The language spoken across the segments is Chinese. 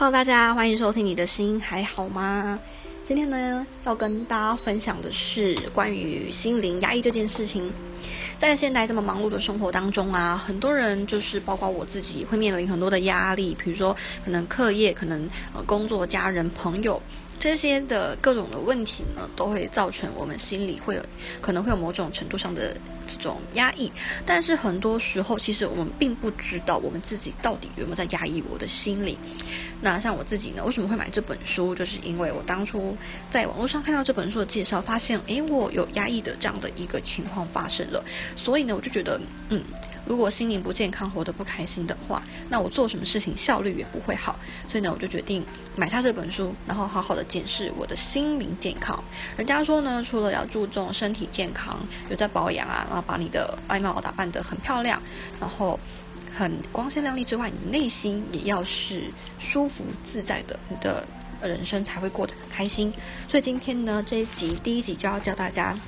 Hello，大家欢迎收听。你的心还好吗？今天呢，要跟大家分享的是关于心灵压抑这件事情。在现代这么忙碌的生活当中啊，很多人就是包括我自己，会面临很多的压力，比如说可能课业，可能呃工作、家人、朋友。这些的各种的问题呢，都会造成我们心里会有可能会有某种程度上的这种压抑，但是很多时候其实我们并不知道我们自己到底有没有在压抑我的心理。那像我自己呢，为什么会买这本书？就是因为我当初在网络上看到这本书的介绍，发现诶，我有压抑的这样的一个情况发生了，所以呢，我就觉得嗯。如果心灵不健康，活得不开心的话，那我做什么事情效率也不会好。所以呢，我就决定买他这本书，然后好好的检视我的心灵健康。人家说呢，除了要注重身体健康，有在保养啊，然后把你的外貌打扮得很漂亮，然后很光鲜亮丽之外，你内心也要是舒服自在的，你的人生才会过得很开心。所以今天呢，这一集第一集就要教大家，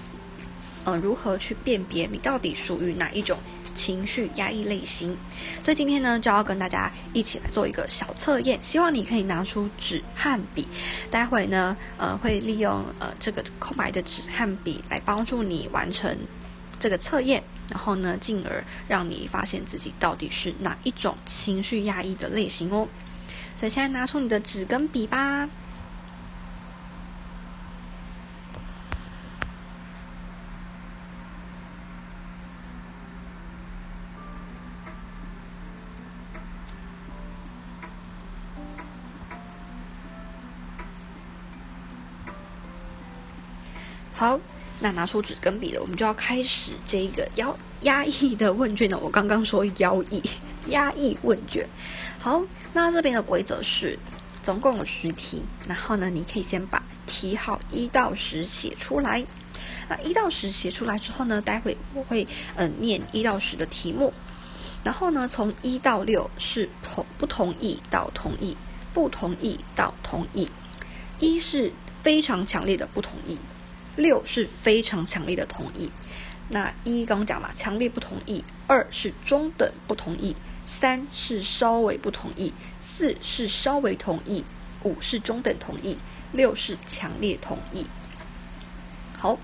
呃，如何去辨别你到底属于哪一种。情绪压抑类型，所以今天呢就要跟大家一起来做一个小测验，希望你可以拿出纸和笔，待会呢呃会利用呃这个空白的纸和笔来帮助你完成这个测验，然后呢进而让你发现自己到底是哪一种情绪压抑的类型哦。所以现在拿出你的纸跟笔吧。那拿出纸跟笔了，我们就要开始这个要压抑的问卷呢。我刚刚说压抑，压抑问卷。好，那这边的规则是，总共有十题，然后呢，你可以先把题号一到十写出来。那一到十写出来之后呢，待会我会嗯念一到十的题目，然后呢，从一到六是同不同意到同意，不同意到同意。一是非常强烈的不同意。六是非常强烈的同意，那一刚刚讲嘛，强烈不同意；二是中等不同意；三是稍微不同意；四是稍微同意；五是中等同意；六是强烈同意。好，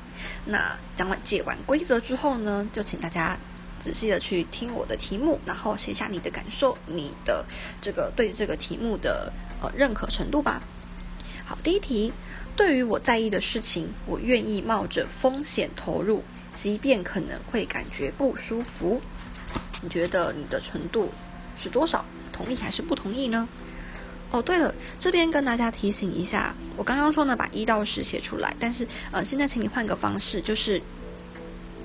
那讲完解完规则之后呢，就请大家仔细的去听我的题目，然后写下你的感受，你的这个对这个题目的呃认可程度吧。好，第一题。对于我在意的事情，我愿意冒着风险投入，即便可能会感觉不舒服。你觉得你的程度是多少？同意还是不同意呢？哦，对了，这边跟大家提醒一下，我刚刚说呢，把一到十写出来，但是呃，现在请你换个方式，就是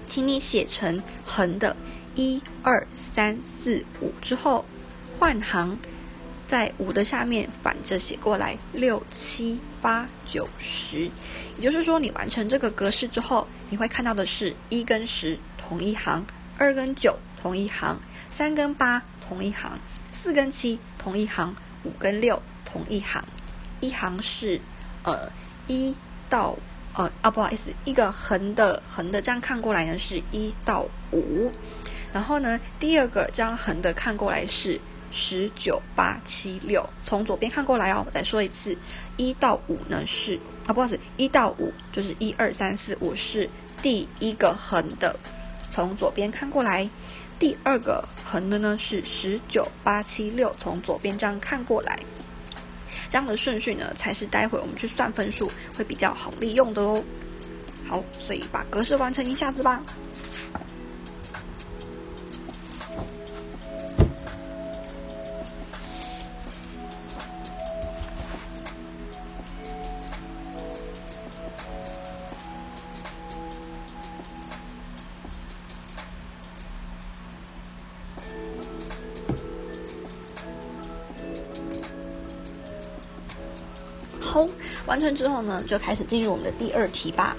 请你写成横的，一二三四五之后换行。在五的下面反着写过来，六七八九十，也就是说，你完成这个格式之后，你会看到的是一跟十同一行，二跟九同一行，三跟八同一行，四跟七同一行，五跟六同一行。一行是呃一到呃啊不好意思，一个横的横的这样看过来呢是一到五，然后呢第二个这样横的看过来是。十九八七六，从左边看过来哦。我再说一次，一到五呢是啊，不好意思，一到五就是一二三四五是第一个横的，从左边看过来。第二个横的呢是十九八七六，从左边这样看过来。这样的顺序呢，才是待会我们去算分数会比较好利用的哦。好，所以把格式完成一下子吧。好，完成之后呢，就开始进入我们的第二题吧。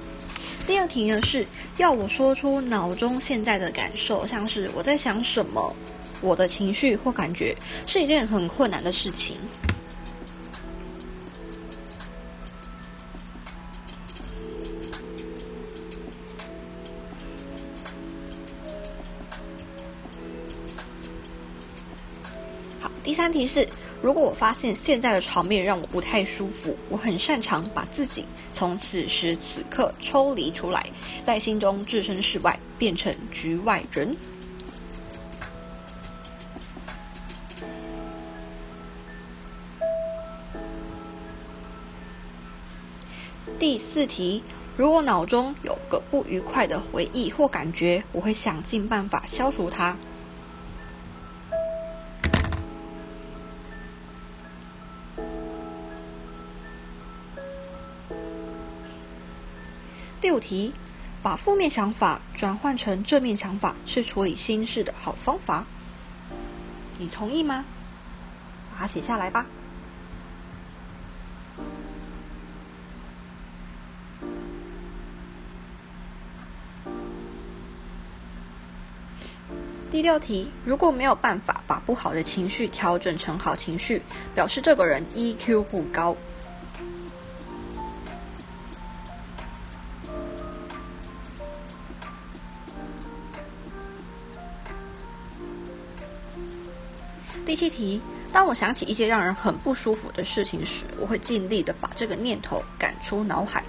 第二题呢是要我说出脑中现在的感受，像是我在想什么，我的情绪或感觉，是一件很困难的事情。好，第三题是。如果我发现现在的场面让我不太舒服，我很擅长把自己从此时此刻抽离出来，在心中置身事外，变成局外人。第四题，如果脑中有个不愉快的回忆或感觉，我会想尽办法消除它。第五题，把负面想法转换成正面想法是处理心事的好方法。你同意吗？把它写下来吧。第六题，如果没有办法把不好的情绪调整成好情绪，表示这个人 EQ 不高。第七题，当我想起一些让人很不舒服的事情时，我会尽力的把这个念头赶出脑海。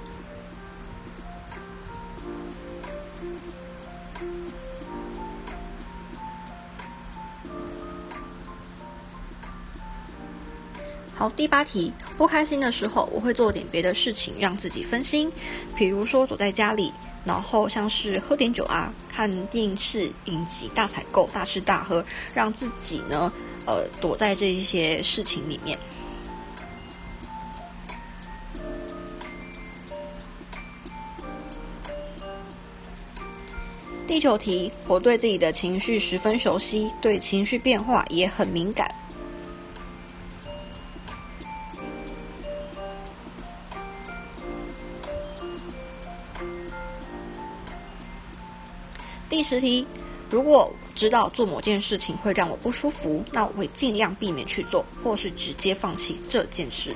好，第八题，不开心的时候，我会做点别的事情让自己分心，比如说躲在家里，然后像是喝点酒啊，看电视、影集、大采购、大吃大喝，让自己呢，呃，躲在这一些事情里面。第九题，我对自己的情绪十分熟悉，对情绪变化也很敏感。第十题，如果知道做某件事情会让我不舒服，那我会尽量避免去做，或是直接放弃这件事。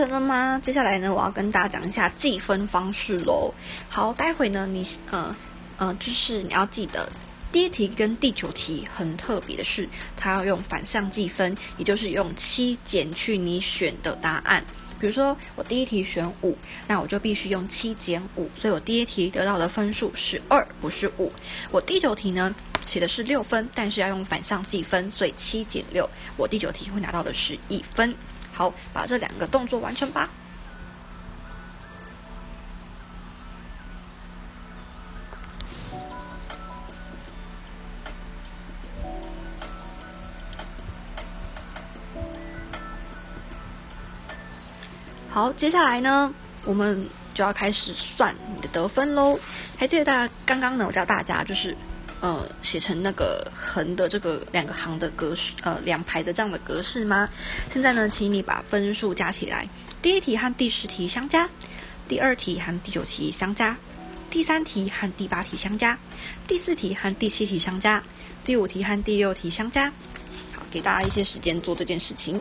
成了吗？接下来呢，我要跟大家讲一下计分方式喽。好，待会呢，你呃呃，就是你要记得，第一题跟第九题很特别的是，它要用反向计分，也就是用七减去你选的答案。比如说，我第一题选五，那我就必须用七减五，所以我第一题得到的分数是二，不是五。我第九题呢写的是六分，但是要用反向计分，所以七减六，我第九题会拿到的是一分。好，把这两个动作完成吧。好，接下来呢，我们就要开始算你的得分喽。还记得大家刚刚呢，我教大家就是。呃，写成那个横的这个两个行的格式，呃，两排的这样的格式吗？现在呢，请你把分数加起来，第一题和第十题相加，第二题和第九题相加，第三题和第八题相加，第四题和第七题相加，第五题和第六题相加。好，给大家一些时间做这件事情。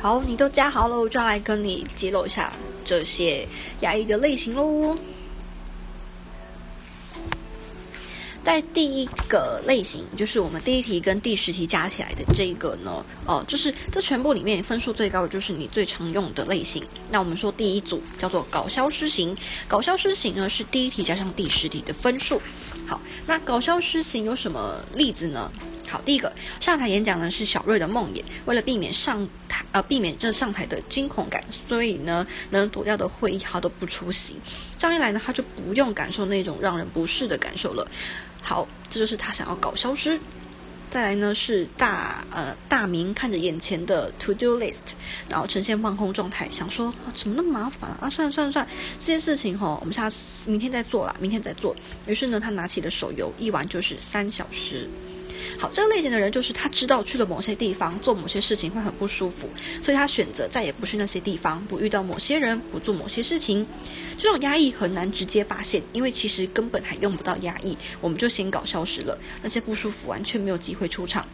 好，你都加好了，我就来跟你揭露一下这些压抑的类型喽。在第一个类型，就是我们第一题跟第十题加起来的这个呢，哦，就是这全部里面分数最高的就是你最常用的类型。那我们说第一组叫做搞消失型，搞消失型呢是第一题加上第十题的分数。好，那搞消失型有什么例子呢？好，第一个上台演讲呢是小瑞的梦魇，为了避免上台呃避免这上台的惊恐感，所以呢能躲掉的会议他都不出席。这样一来呢，他就不用感受那种让人不适的感受了。好，这就是他想要搞消失。再来呢是大呃大明看着眼前的 to do list，然后呈现放空状态，想说怎么那么麻烦啊？算了算了算了，这件事情哈，我们下次明天再做啦，明天再做。于是呢，他拿起了手游，一玩就是三小时。好，这个类型的人就是他知道去了某些地方做某些事情会很不舒服，所以他选择再也不去那些地方，不遇到某些人，不做某些事情。这种压抑很难直接发现，因为其实根本还用不到压抑，我们就先搞消失了，那些不舒服完全没有机会出场。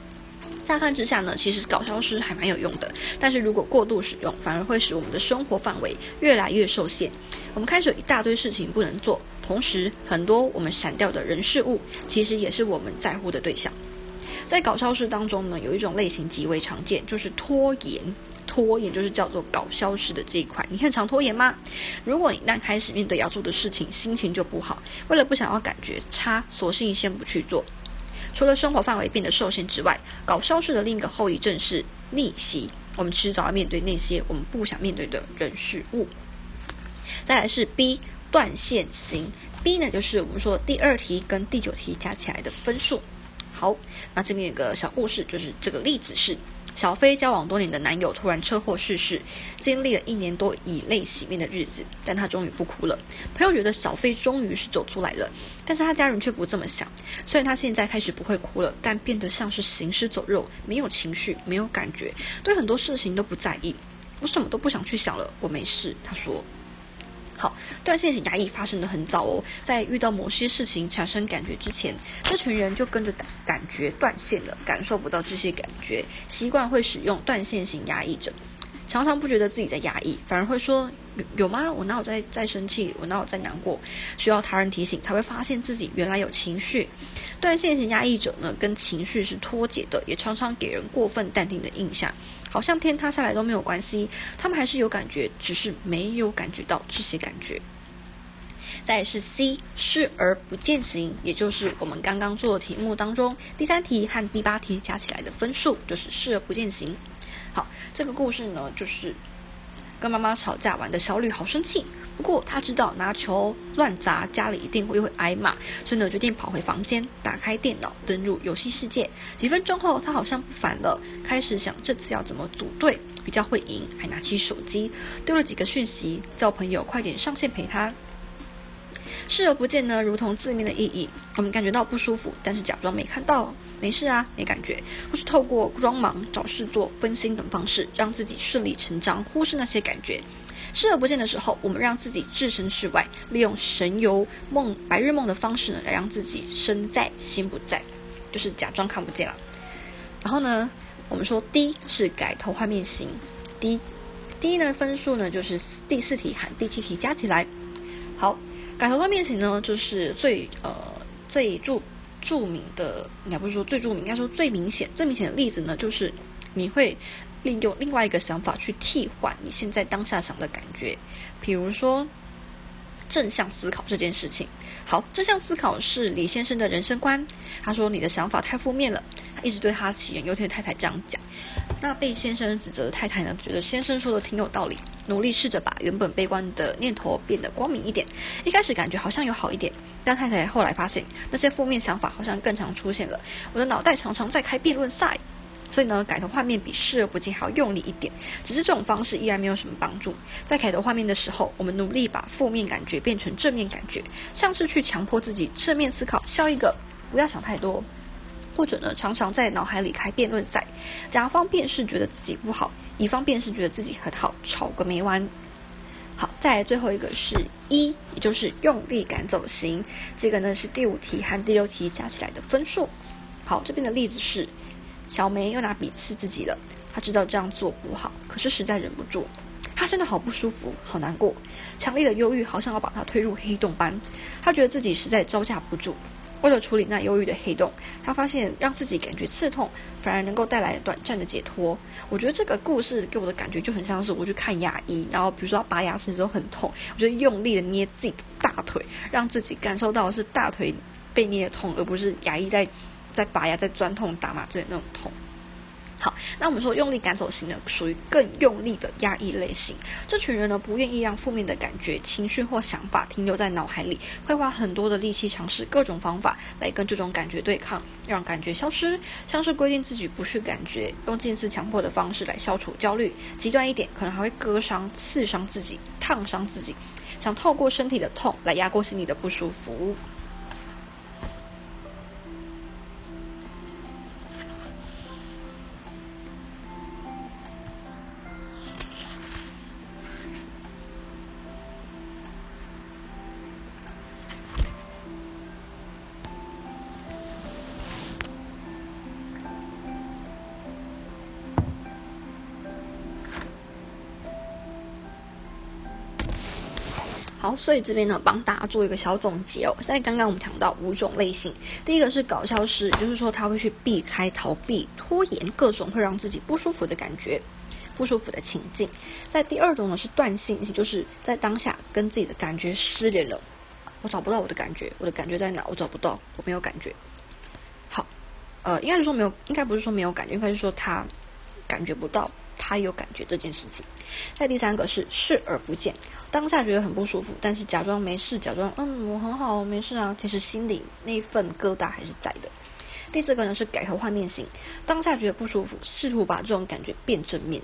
乍看之下呢，其实搞消失还蛮有用的，但是如果过度使用，反而会使我们的生活范围越来越受限。我们开始有一大堆事情不能做，同时很多我们闪掉的人事物，其实也是我们在乎的对象。在搞消失当中呢，有一种类型极为常见，就是拖延。拖延就是叫做搞消失的这一块。你很常拖延吗？如果你一旦开始面对要做的事情，心情就不好。为了不想要感觉差，索性先不去做。除了生活范围变得受限之外，搞消失的另一个后遗症是逆袭。我们迟早要面对那些我们不想面对的人事物。再来是 B 断线型。B 呢，就是我们说第二题跟第九题加起来的分数。好，那这边有个小故事，就是这个例子是小飞交往多年的男友突然车祸逝世，经历了一年多以泪洗面的日子，但他终于不哭了。朋友觉得小飞终于是走出来了，但是他家人却不这么想。虽然他现在开始不会哭了，但变得像是行尸走肉，没有情绪，没有感觉，对很多事情都不在意。我什么都不想去想了，我没事。他说。好，断线型压抑发生的很早哦，在遇到某些事情产生感觉之前，这群人就跟着感觉断线了，感受不到这些感觉，习惯会使用断线型压抑者，常常不觉得自己在压抑，反而会说有有吗？我哪有在在生气？我哪有在难过？需要他人提醒才会发现自己原来有情绪。断线型压抑者呢，跟情绪是脱节的，也常常给人过分淡定的印象。好像天塌下来都没有关系，他们还是有感觉，只是没有感觉到这些感觉。再是 C 视而不见型，也就是我们刚刚做的题目当中第三题和第八题加起来的分数，就是视而不见型。好，这个故事呢，就是跟妈妈吵架玩的小吕好生气。不过他知道拿球乱砸家里一定会会挨骂，所以呢决定跑回房间，打开电脑，登入游戏世界。几分钟后，他好像不烦了，开始想这次要怎么组队比较会赢，还拿起手机丢了几个讯息，叫朋友快点上线陪他。视而不见呢，如同字面的意义，我们感觉到不舒服，但是假装没看到，没事啊，没感觉，或是透过装忙、找事做、分心等方式，让自己顺理成章忽视那些感觉。视而不见的时候，我们让自己置身事外，利用神游梦、白日梦的方式呢，来让自己身在心不在，就是假装看不见了。然后呢，我们说 D 是改头换面型，D，D 呢分数呢就是第四题和第七题加起来。好，改头换面型呢就是最呃最著著名的，应该不是说最著名，应该说最明显、最明显的例子呢，就是你会。利用另外一个想法去替换你现在当下想的感觉，比如说正向思考这件事情。好，正向思考是李先生的人生观。他说你的想法太负面了，他一直对他杞人忧天太太这样讲。那被先生指责的太太呢，觉得先生说的挺有道理，努力试着把原本悲观的念头变得光明一点。一开始感觉好像有好一点，但太太后来发现那些负面想法好像更常出现了。我的脑袋常常在开辩论赛。所以呢，改头换面比视而不见还要用力一点，只是这种方式依然没有什么帮助。在改头换面的时候，我们努力把负面感觉变成正面感觉，像是去强迫自己正面思考，笑一个，不要想太多，或者呢，常常在脑海里开辩论赛，甲方便是觉得自己不好，乙方便是觉得自己很好，吵个没完。好，再来最后一个是一，也就是用力赶走型，这个呢是第五题和第六题加起来的分数。好，这边的例子是。小梅又拿笔刺自己了，她知道这样做不好，可是实在忍不住。她真的好不舒服，好难过，强烈的忧郁好像要把她推入黑洞般。她觉得自己实在招架不住。为了处理那忧郁的黑洞，她发现让自己感觉刺痛，反而能够带来短暂的解脱。我觉得这个故事给我的感觉就很像是我去看牙医，然后比如说拔牙齿的时候很痛，我就用力的捏自己的大腿，让自己感受到是大腿被捏痛，而不是牙医在。在拔牙、在钻痛、打麻醉那种痛。好，那我们说用力赶走型呢，属于更用力的压抑类型。这群人呢，不愿意让负面的感觉、情绪或想法停留在脑海里，会花很多的力气尝试各种方法来跟这种感觉对抗，让感觉消失。像是规定自己不去感觉，用近似强迫的方式来消除焦虑。极端一点，可能还会割伤、刺伤自己、烫伤自己，想透过身体的痛来压过心里的不舒服。所以这边呢，帮大家做一个小总结哦。在刚刚我们谈到五种类型，第一个是搞笑式，就是说他会去避开、逃避、拖延各种会让自己不舒服的感觉、不舒服的情境。在第二种呢是断性，就是在当下跟自己的感觉失联了，我找不到我的感觉，我的感觉在哪？我找不到，我没有感觉。好，呃，应该是说没有，应该不是说没有感觉，应该是说他感觉不到。他有感觉这件事情。再第三个是视而不见，当下觉得很不舒服，但是假装没事，假装嗯我很好，没事啊，其实心里那份疙瘩还是在的。第四个呢是改头换面型，当下觉得不舒服，试图把这种感觉变正面。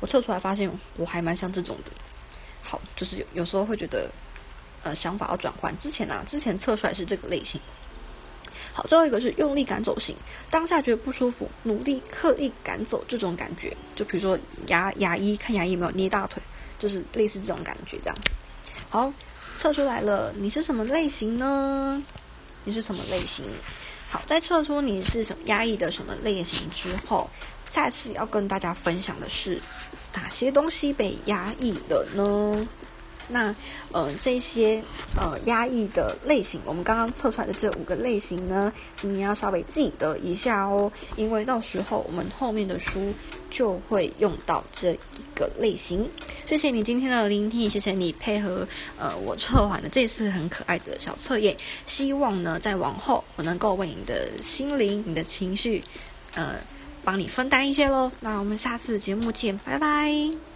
我测出来发现我还蛮像这种的。好，就是有有时候会觉得呃想法要转换。之前啊，之前测出来是这个类型。好，最后一个是用力赶走型，当下觉得不舒服，努力刻意赶走这种感觉，就比如说牙牙医看牙医没有捏大腿，就是类似这种感觉这样。好，测出来了，你是什么类型呢？你是什么类型？好，在测出你是什么压抑的什么类型之后，下次要跟大家分享的是哪些东西被压抑了呢？那，呃，这些呃压抑的类型，我们刚刚测出来的这五个类型呢，你要稍微记得一下哦，因为到时候我们后面的书就会用到这一个类型。谢谢你今天的聆听，谢谢你配合呃我测完的这次很可爱的小测验。希望呢，在往后我能够为你的心灵、你的情绪，呃，帮你分担一些喽。那我们下次节目见，拜拜。